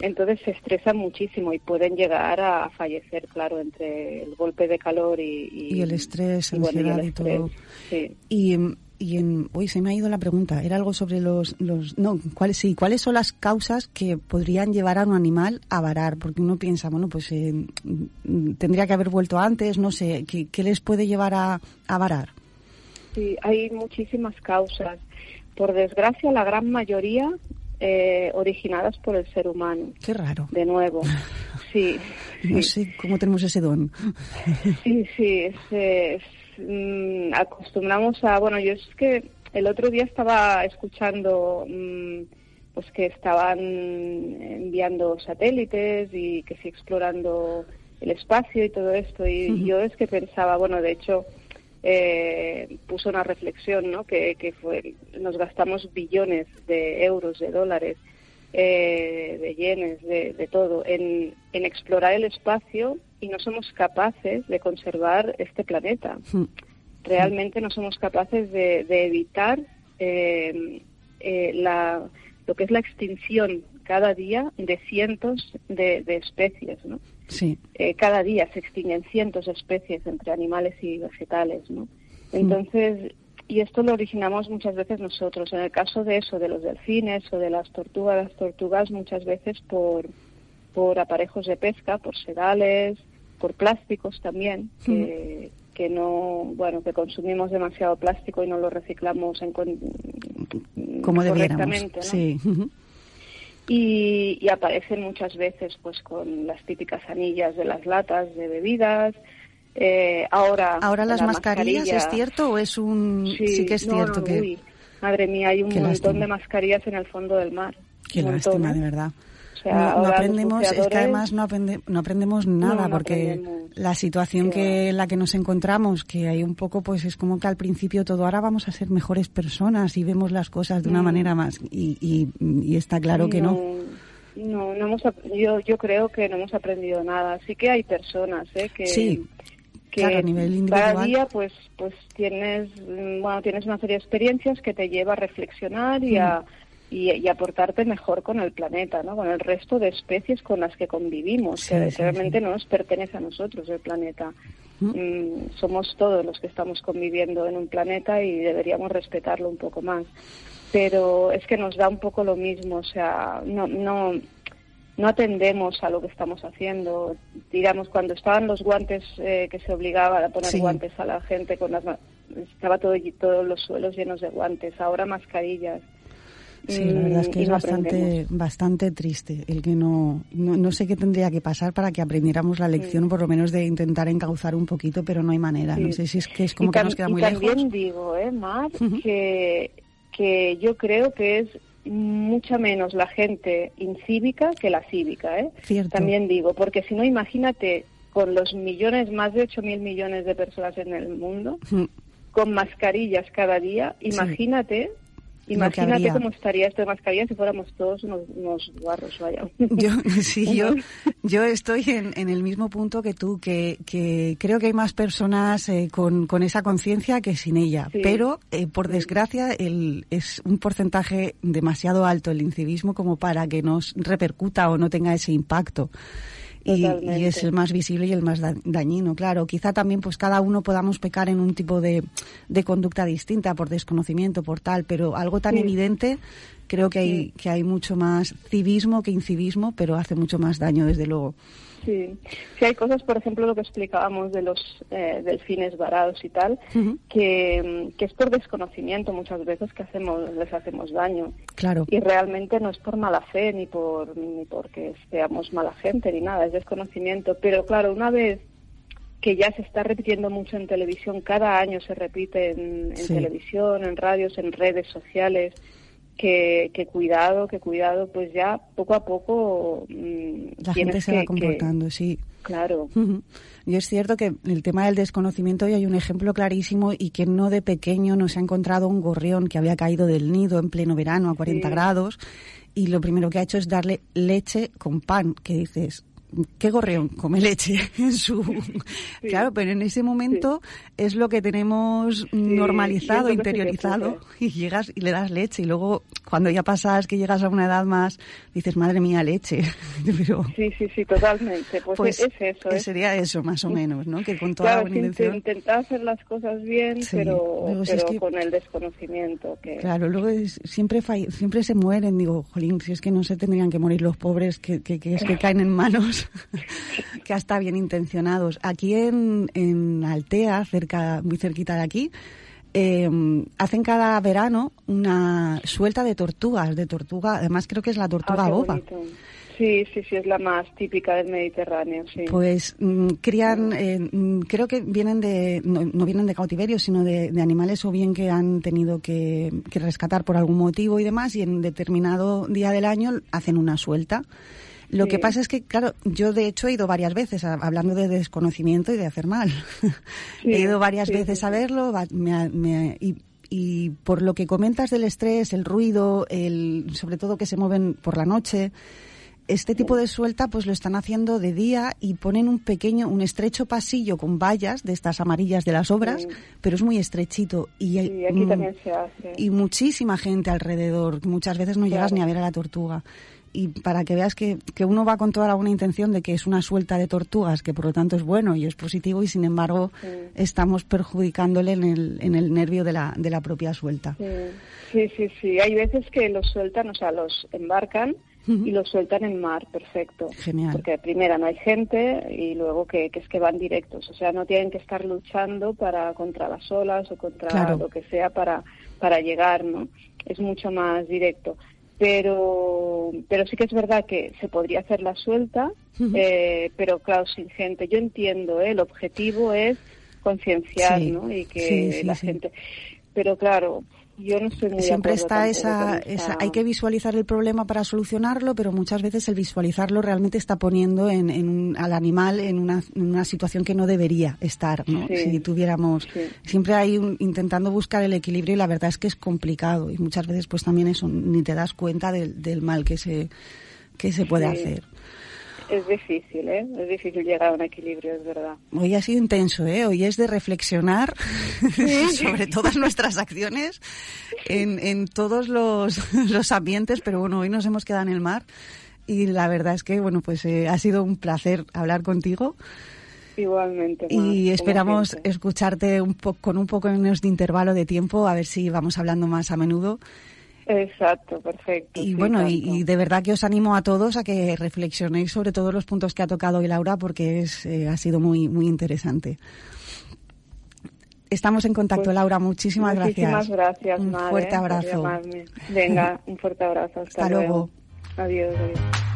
Entonces se estresan muchísimo y pueden llegar a fallecer, claro, entre el golpe de calor y, Y el estrés, y bueno, y el ansiedad y estrés, todo. Sí. Y, y en, uy, se me ha ido la pregunta. Era algo sobre los, los, no, cuáles, sí, cuáles son las causas que podrían llevar a un animal a varar, porque uno piensa, bueno, pues eh, tendría que haber vuelto antes, no sé, ¿qué, qué les puede llevar a, a varar? Sí, hay muchísimas causas. Por desgracia, la gran mayoría eh, originadas por el ser humano. Qué raro. De nuevo, sí. No sí. sé cómo tenemos ese don. Sí, sí, es, es, mm, acostumbramos a, bueno, yo es que el otro día estaba escuchando mm, pues que estaban enviando satélites y que sí explorando el espacio y todo esto y yo es que pensaba, bueno, de hecho eh, puso una reflexión, ¿no? Que, que fue, nos gastamos billones de euros, de dólares, eh, de yenes, de, de todo, en, en explorar el espacio y no somos capaces de conservar este planeta. Realmente no somos capaces de, de evitar eh, eh, la, lo que es la extinción cada día de cientos de, de especies, ¿no? Sí. eh, cada día se extinguen cientos de especies entre animales y vegetales, ¿no? Entonces, y esto lo originamos muchas veces nosotros. En el caso de eso, de los delfines o de las tortugas, las tortugas muchas veces por, por aparejos de pesca, por sedales, por plásticos también, que, que no, bueno, que consumimos demasiado plástico y no lo reciclamos en con- Como debiéramos. ¿no? Sí. Y, y aparecen muchas veces pues con las típicas anillas de las latas de bebidas eh, ahora Ahora las la mascarillas, mascarilla- ¿es cierto o es un... Sí, que es no, cierto no, que... uy, madre mía hay un montón lástima. de mascarillas en el fondo del mar Qué lástima, ¿eh? de verdad. O sea, no, aprendemos, es que además no, aprende- no aprendemos nada, no porque aprendemos. la situación que en la que nos encontramos, que hay un poco, pues es como que al principio todo, ahora vamos a ser mejores personas y vemos las cosas de una manera más, y, y, y está claro que no. No, no hemos, yo, yo creo que no hemos aprendido nada. Sí que hay personas ¿eh? que, Sí, que claro, a nivel cada individual. día pues, pues tienes, mm, bueno, tienes una serie de experiencias que te lleva a reflexionar y a, Mm. Y, y a portarte mejor con el planeta, ¿no? con el resto de especies con las que convivimos, Sí, que sí, realmente sí. no nos pertenece a nosotros el planeta. Mm. Mm, somos todos los que estamos conviviendo en un planeta y deberíamos respetarlo un poco más. Pero es que nos da un poco lo mismo, o sea, no, no, no atendemos a lo que estamos haciendo. Digamos, cuando estaban los guantes, eh, que se obligaba a poner Sí. guantes a la gente, con las, estaba todo, todos los suelos llenos de guantes, ahora mascarillas. Sí, la verdad es que y es bastante, bastante triste el que no, no, no sé qué tendría que pasar para que aprendiéramos la lección, por lo menos de intentar encauzar un poquito, pero no hay manera. No sé si es que es como Y que nos queda y muy también lejos. digo, eh, Mar, que, que yo creo que es mucha menos la gente incívica que la cívica, ¿eh? Cierto. También digo, porque si no, imagínate con los millones, más de 8 mil millones de personas en el mundo, con mascarillas cada día, imagínate, imagínate cómo estaría esto de mascarillas si fuéramos todos unos, unos guarros, vaya. Yo, sí, yo, yo estoy en, en el mismo punto que tú, que, que creo que hay más personas eh, con, con esa conciencia que sin ella. Sí. Pero, eh, por desgracia, el, es un porcentaje demasiado alto el incivismo como para que nos repercuta o no tenga ese impacto. Y, y es el más visible y el más da- dañino, claro. Quizá también pues cada uno podamos pecar en un tipo de, de conducta distinta por desconocimiento, por tal, pero algo tan Sí. evidente creo que hay, que hay mucho más civismo que incivismo, pero hace mucho más daño, desde luego. Sí, sí hay cosas, por ejemplo, lo que explicábamos de los eh, delfines varados y tal, que, que es por desconocimiento muchas veces que hacemos les hacemos daño Claro. y realmente no es por mala fe ni por ni porque seamos mala gente ni nada, es desconocimiento. Pero claro, una vez que ya se está repitiendo mucho en televisión, cada año se repite en, en Sí. televisión, en radios, en redes sociales, que, que cuidado, que cuidado, pues ya poco a poco mm, La gente se que- va que- comportando, sí. Claro. Y es cierto que el tema del desconocimiento, y hay un ejemplo clarísimo, y que no de pequeño no se ha encontrado un gorrión que había caído del nido en pleno verano a 40 Sí. grados, y lo primero que ha hecho es darle leche con pan, que dices, ¿qué gorrión come leche en su...? Claro, pero en ese momento es lo que tenemos normalizado, interiorizado, y llegas y le das leche, y luego cuando ya pasas que llegas a una edad más, dices, madre mía, leche. Pero, Sí, sí, sí, totalmente. Pues, pues es eso. sería eso más o menos, ¿no? Que con toda Claro, la buena intención. intentar hacer las cosas bien, pero, luego si es pero que- con el desconocimiento. Que... Claro, luego es- siempre fall- siempre se mueren, digo, jolín, si es que no se tendrían que morir los pobres, que, que, que es que caen en manos que hasta bien intencionados. Aquí en, en Altea, cerca, muy cerquita de aquí, eh, hacen cada verano una suelta de tortugas, de tortuga, además creo que es la tortuga Ah, boba. Sí, sí, sí, es la más típica del Mediterráneo, sí. Pues mm, crían, eh, mm, creo que vienen de, no, no vienen de cautiverio, sino de, de animales o bien que han tenido que, que rescatar por algún motivo y demás, y en determinado día del año hacen una suelta. Lo Sí. que pasa es que, claro, yo de hecho he ido varias veces a- hablando de desconocimiento y de hacer mal. Sí, he ido varias sí, veces a verlo me me y, y por lo que comentas del estrés, el ruido, el, sobre todo que se mueven por la noche, este tipo de suelta pues lo están haciendo de día y ponen un pequeño, un estrecho pasillo con vallas de estas amarillas de las obras, Sí. pero es muy estrechito y hay Sí, aquí también se hace. y muchísima gente alrededor. Muchas veces no llegas ni a ver a la tortuga. Y para que veas que, que uno va con toda la buena intención de que es una suelta de tortugas, que por lo tanto es bueno y es positivo, y sin embargo Sí. estamos perjudicándole en el, en el nervio de la, de la propia suelta. Sí, sí, sí, sí. Hay veces que los sueltan, o sea, los embarcan y los sueltan en mar, perfecto. Genial. Porque primero no hay gente y luego que, que es que van directos. O sea, no tienen que estar luchando para contra las olas o contra Claro. lo que sea para, para llegar, ¿no? Es mucho más directo. Pero, pero sí que es verdad que se podría hacer la suelta, eh, pero claro, sin gente. Yo entiendo, ¿eh? el objetivo es concienciar, Sí, ¿no? Y que sí, sí, la gente. Pero claro, Yo no estoy muy de siempre está esa, esa, esa- hay que visualizar el problema para solucionarlo, pero muchas veces el visualizarlo realmente está poniendo en, en un- al animal en una, en una situación que no debería estar, ¿no? Sí, Si tuviéramos, sí. siempre hay un- intentando buscar el equilibrio y la verdad es que es complicado y muchas veces pues también eso ni te das cuenta del, del mal que se que se puede Sí. hacer. Es difícil, ¿eh? Es difícil llegar a un equilibrio, es verdad. Hoy ha sido intenso, ¿eh? Hoy es de reflexionar sobre todas nuestras acciones en, en todos los, los ambientes, pero bueno, hoy nos hemos quedado en el mar y la verdad es que, bueno, pues eh, ha sido un placer hablar contigo Igualmente. Mar, y esperamos escucharte un po- con un poco menos de intervalo de tiempo, a ver si vamos hablando más a menudo. Exacto, perfecto. Y sí, bueno, y, de verdad que os animo a todos a que reflexionéis sobre todos los puntos que ha tocado hoy Laura porque es, eh, ha sido muy, muy interesante. Estamos en contacto, Pues, Laura. Muchísimas, Muchísimas gracias, Un Mar, fuerte abrazo. Venga, un fuerte abrazo. Hasta, Hasta luego. Adiós, adiós.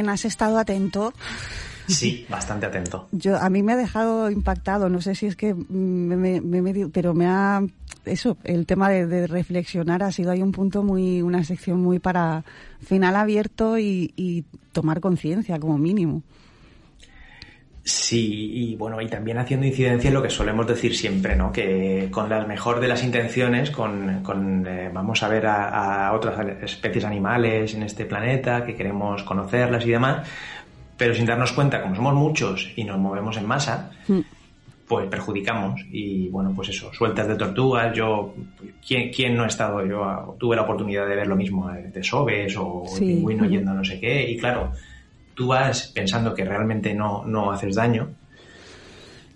Rubén, has estado atento. Sí, bastante atento. Yo a mí me ha dejado impactado. No sé si es que me, me- me pero me ha eso. El tema de, de reflexionar ha sido ahí un punto muy, una sección muy para final abierto y, y tomar conciencia como mínimo. Sí, y bueno, y también haciendo incidencia en lo que solemos decir siempre, ¿no? Que con la mejor de las intenciones, con, con, eh, vamos a ver a, a otras especies animales en este planeta, que queremos conocerlas y demás, pero sin darnos cuenta, como somos muchos y nos movemos en masa, Mm. pues perjudicamos. Y bueno, pues eso, sueltas de tortugas, yo, ¿quién, quién no he estado? Yo ah, tuve la oportunidad de ver lo mismo de Sobes o Sí. el pingüino yendo a no sé qué, y claro, tú vas pensando que realmente no, no haces daño,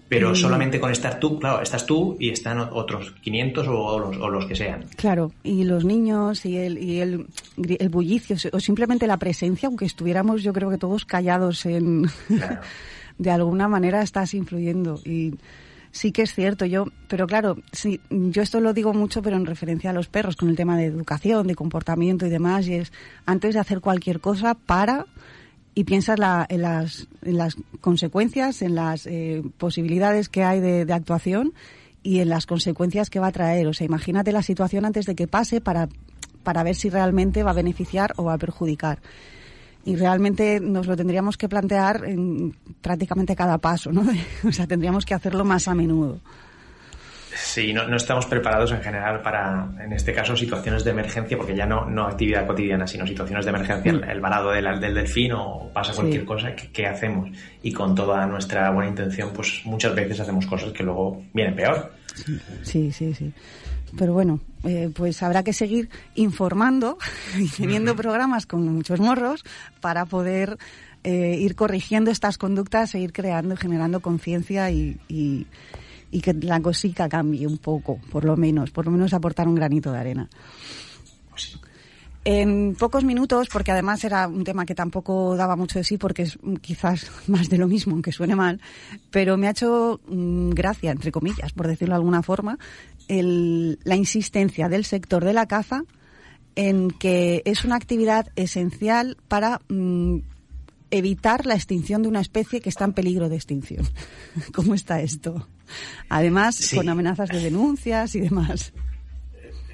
pero Mm. solamente con estar tú, claro, estás tú y están otros 500 o los, o los que sean. Claro, y los niños y el, y el, el bullicio o simplemente la presencia, aunque estuviéramos yo creo que todos callados en... Claro. de alguna manera estás influyendo y sí que es cierto yo pero claro sí yo esto lo digo mucho pero en referencia a los perros con el tema de educación de comportamiento y demás y es antes de hacer cualquier cosa para y piensas la- en, las, en las consecuencias en las eh, posibilidades que hay de, actuación y en las consecuencias que va a traer o sea imagínate la situación antes de que pase para para ver si realmente va a beneficiar o va a perjudicar y realmente nos lo tendríamos que plantear en prácticamente cada paso, ¿no? O sea, tendríamos que hacerlo más a menudo. Sí, no, no estamos preparados en general para, en este caso, situaciones de emergencia, porque ya no, no actividad cotidiana, sino situaciones de emergencia, el, el varado del, del delfín o pasa cualquier Sí. cosa, ¿qué, qué hacemos? Y con toda nuestra buena intención, pues muchas veces hacemos cosas que luego vienen peor. Sí, sí, sí. Pero bueno, eh, pues habrá que seguir informando y teniendo programas con muchos morros para poder eh, ir corrigiendo estas conductas e ir creando y generando conciencia y, y- y que la cosica cambie un poco, por lo menos, por lo menos aportar un granito de arena. En pocos minutos, porque además era un tema que tampoco daba mucho de sí, porque es quizás más de lo mismo, aunque suene mal, pero me ha hecho mm, gracia, entre comillas, por decirlo de alguna forma, el- la insistencia del sector de la caza en que es una actividad esencial para mm, evitar la extinción de una especie que está en peligro de extinción. ¿Cómo está esto? Además, Sí. con amenazas de denuncias y demás.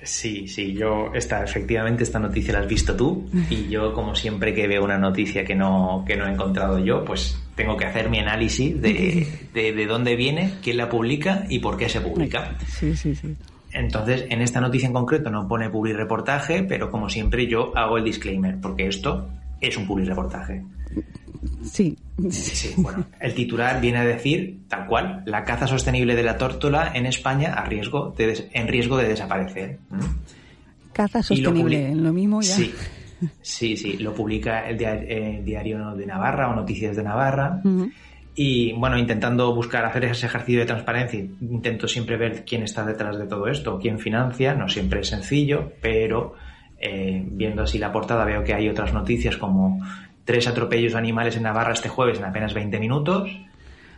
Sí, sí, yo esta, efectivamente esta noticia la has visto tú y yo como siempre que veo una noticia que no, que no he encontrado yo, pues tengo que hacer mi análisis de, de, de dónde viene, quién la publica y por qué se publica. Sí, sí, sí. Entonces, en esta noticia en concreto no pone public reportaje, pero como siempre yo hago el disclaimer, porque esto es un public reportaje. Sí. Sí, bueno, el titular viene a decir, tal cual, la caza sostenible de la tórtola en España a riesgo de en riesgo de desaparecer. ¿Mm? Caza lo sostenible, publi- lo mismo ya. Sí, sí, sí. Lo publica el eh, diario de Navarra o Noticias de Navarra. Y bueno, intentando buscar hacer ese ejercicio de transparencia, intento siempre ver quién está detrás de todo esto, quién financia, no siempre es sencillo, pero eh, viendo así la portada veo que hay otras noticias como tres atropellos de animales en Navarra este jueves en apenas 20 minutos.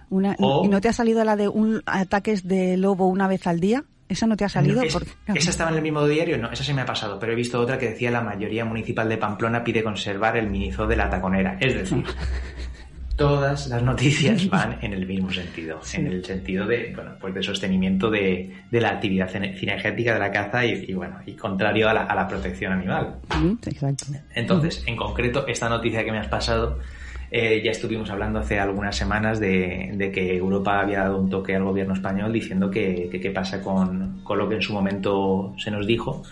Una- O- ¿Y no te ha salido la de un ataques de lobo una vez al día? ¿Esa no te ha salido? Es- Porque- ¿Esa estaba en el mismo diario? No, esa se me ha pasado, pero he visto otra que decía la mayoría municipal de Pamplona pide conservar el minizoo de la taconera. Es decir, todas las noticias van en el mismo sentido, en el sentido de, bueno, pues de sostenimiento de, de la actividad cine- cinegética de la caza y, y, bueno, y contrario a la, a la protección animal. Mm, Exacto. Entonces, en concreto, esta noticia que me has pasado, eh, ya estuvimos hablando hace algunas semanas de, de que Europa había dado un toque al gobierno español diciendo que que qué pasa con, con lo que en su momento se nos dijo,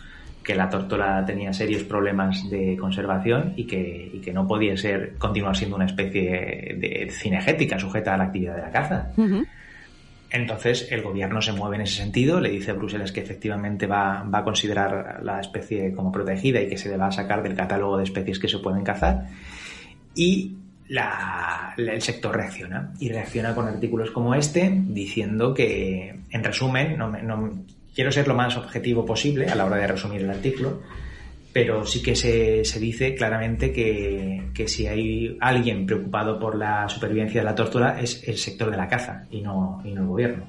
que la tórtola tenía serios problemas de conservación y que, y que no podía ser continuar siendo una especie de cinegética sujeta a la actividad de la caza. Entonces el gobierno se mueve en ese sentido, le dice a Bruselas que efectivamente va, va a considerar la especie como protegida y que se le va a sacar del catálogo de especies que se pueden cazar. Y la- la- el sector reacciona. Y reacciona con artículos como este, diciendo que, en resumen, no, me- no- quiero ser lo más objetivo posible a la hora de resumir el artículo, pero sí que se, se dice claramente que, que si hay alguien preocupado por la supervivencia de la tórtola es el sector de la caza y no, y no el gobierno.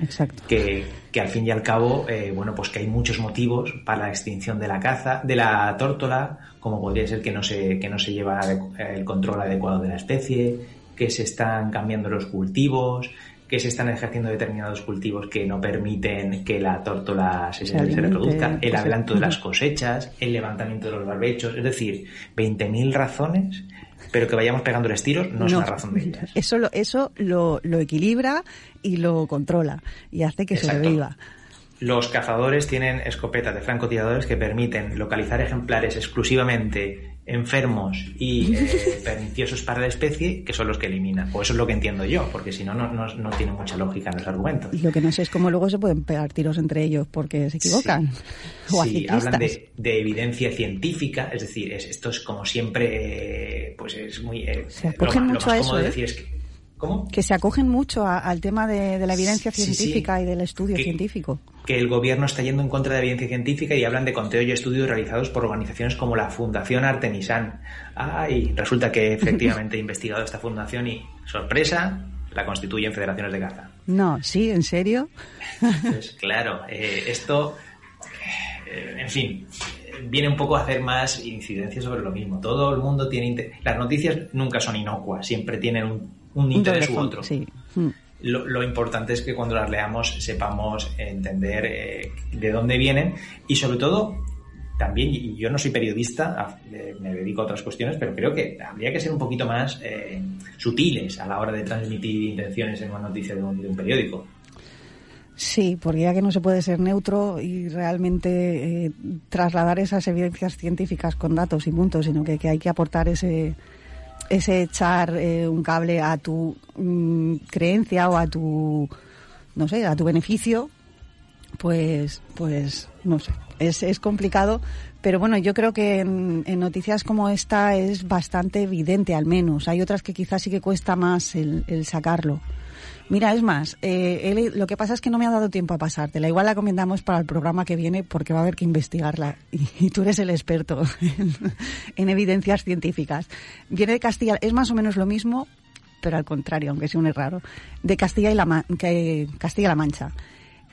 Exacto. Que, que al fin y al cabo, eh, bueno, pues que hay muchos motivos para la extinción de la caza, de la tórtola, como podría ser que no se, que no se lleva el control adecuado de la especie, que se están cambiando los cultivos, que se están ejerciendo determinados cultivos que no permiten que la tórtola se, Se se reproduzca, el pues, adelanto de las cosechas, el levantamiento de los barbechos, es decir, 20.000 razones, pero que vayamos pegando los tiros no es una razón de ellas. Eso, lo, eso lo, lo equilibra y lo controla y hace que Exacto. sobreviva. Los cazadores tienen escopetas de francotiradores que permiten localizar ejemplares exclusivamente enfermos y eh, perniciosos para la especie, que son los que eliminan. O eso es lo que entiendo yo, porque si no, no, no, tiene mucha lógica en los argumentos. Lo que no sé es cómo luego se pueden pegar tiros entre ellos porque se equivocan. O Sí, hablan de, de evidencia científica, es decir, es- esto es como siempre, eh, pues es muy... eh, Se acogen mucho más a cómodo eso, de ¿eh? decir es que... ¿Cómo? Que se acogen mucho a- al tema de, de la evidencia Sí, sí. científica y del estudio Que- científico. que el gobierno está yendo en contra de la evidencia científica y hablan de conteo y estudios realizados por organizaciones como la Fundación Artemisan. Ah, y resulta que efectivamente he investigado esta fundación y, sorpresa, la constituyen federaciones de caza. No, sí, ¿en serio? Entonces, claro, eh, esto, eh, en fin, viene un poco a hacer más incidencia sobre lo mismo. Todo el mundo tiene... Las noticias nunca son inocuas, siempre tienen un, un Un interés u otro. Sí. Mm. Lo, lo importante es que cuando las leamos sepamos entender eh, de dónde vienen y sobre todo también, y yo no soy periodista, me dedico a otras cuestiones, pero creo que habría que ser un poquito más eh, sutiles a la hora de transmitir intenciones en una noticia de un, de un periódico. Sí, porque ya que no se puede ser neutro y realmente eh, trasladar esas evidencias científicas con datos y puntos, sino que, que hay que aportar ese, ese echar eh, un cable a tu mm, creencia o a tu, no sé, a tu beneficio, pues, pues, no sé, es, es complicado. Pero bueno, yo creo que en, noticias como esta es bastante evidente, al menos. Hay otras que quizás sí que cuesta más el sacarlo. Mira, es más, eh, lo que pasa es que no me ha dado tiempo a pasártela. Igual la comentamos para el programa que viene porque va a haber que investigarla. Y, tú eres el experto en, en evidencias científicas. Viene de Castilla, es más o menos lo mismo, pero al contrario, aunque suene raro, de Castilla y la, que Castilla-La Mancha.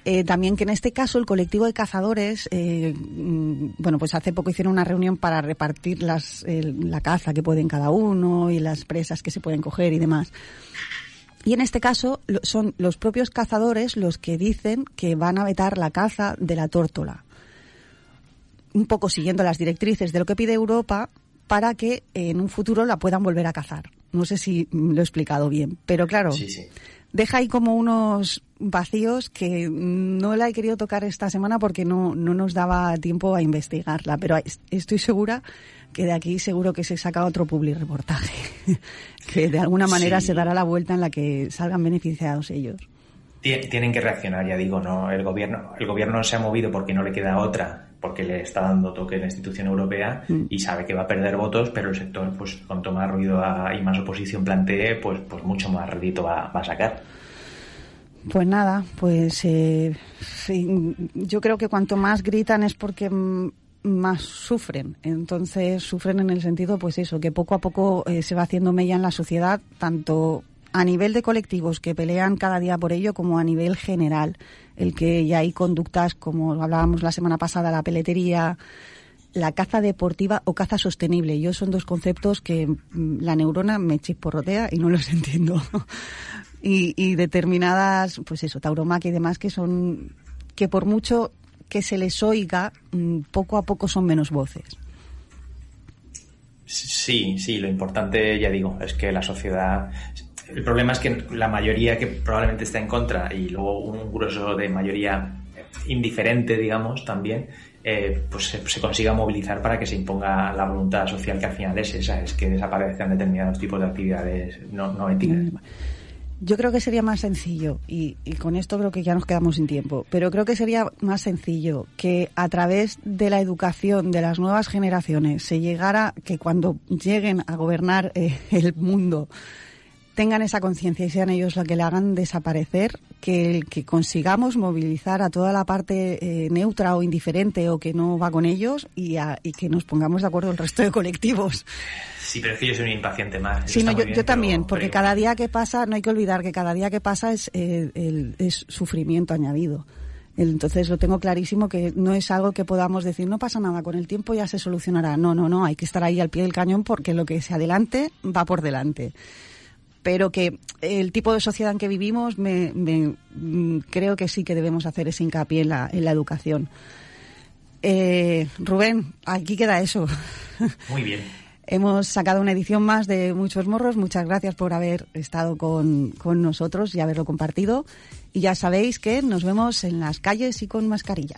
Eh, también que en este caso el colectivo de cazadores, eh, mm, bueno, pues hace poco hicieron una reunión para repartir las, el- la caza que pueden cada uno y las presas que se pueden coger y demás. Y en este caso son los propios cazadores los que dicen que van a vetar la caza de la tórtola. Un poco siguiendo las directrices de lo que pide Europa para que eh, en un futuro la puedan volver a cazar. No sé si mm, lo he explicado bien, pero claro, Sí, sí. deja ahí como unos vacíos que no la he querido tocar esta semana porque no, no nos daba tiempo a investigarla, pero es- estoy segura que de aquí seguro que se saca otro public reportaje, que de alguna manera Sí. se dará la vuelta en la que salgan beneficiados ellos. Tie- Tienen que reaccionar, ya digo, no el gobierno, el gobierno se ha movido porque no le queda otra, porque le está dando toque la institución europea Mm. y sabe que va a perder votos, pero el sector, pues cuanto más ruido y más oposición plantee, pues, pues mucho más rédito va, va a sacar. Pues nada, pues eh, yo creo que cuanto más gritan es porque mm, más sufren. Entonces sufren en el sentido, pues eso, que poco a poco eh, se va haciendo mella en la sociedad, tanto a nivel de colectivos que pelean cada día por ello, como a nivel general. El que ya hay conductas, como hablábamos la semana pasada, la peletería, la caza deportiva o caza sostenible. Yo son dos conceptos que mm, la neurona me chisporrotea y no los entiendo. y, y determinadas, pues eso, tauromaquia y demás, que son, que por mucho que se les oiga, mm, poco a poco son menos voces. Sí, sí, lo importante, ya digo, es que la sociedad. El problema es que la mayoría que probablemente está en contra y luego un grueso de mayoría indiferente, digamos, también, eh, pues se, se consiga movilizar para que se imponga la voluntad social que al final es esa, es que desaparezcan determinados tipos de actividades no, no éticas. Yo creo que sería más sencillo, y, y con esto creo que ya nos quedamos sin tiempo, pero creo que sería más sencillo que a través de la educación de las nuevas generaciones se llegara que cuando lleguen a gobernar eh, el mundo tengan esa conciencia y sean ellos los que le hagan desaparecer, que, el que consigamos movilizar a toda la parte eh, neutra o indiferente o que no va con ellos y, a- y que nos pongamos de acuerdo el resto de colectivos. Sí, pero es que yo soy un impaciente más. Sí, no, yo, muy bien, yo también, porque pero- cada día que pasa, no hay que olvidar que cada día que pasa es, eh, el- es sufrimiento añadido. Entonces lo tengo clarísimo que no es algo que podamos decir, no pasa nada, con el tiempo ya se solucionará. No, no, no, hay que estar ahí al pie del cañón porque lo que se adelante va por delante. Pero que el tipo de sociedad en que vivimos, me, me- mm, creo que sí que debemos hacer ese hincapié en la, en la educación. Eh, Rubén, aquí queda eso. Muy bien. Hemos sacado una edición más de Muchos Morros. Muchas gracias por haber estado con, con nosotros y haberlo compartido. Y ya sabéis que nos vemos en las calles y con mascarilla.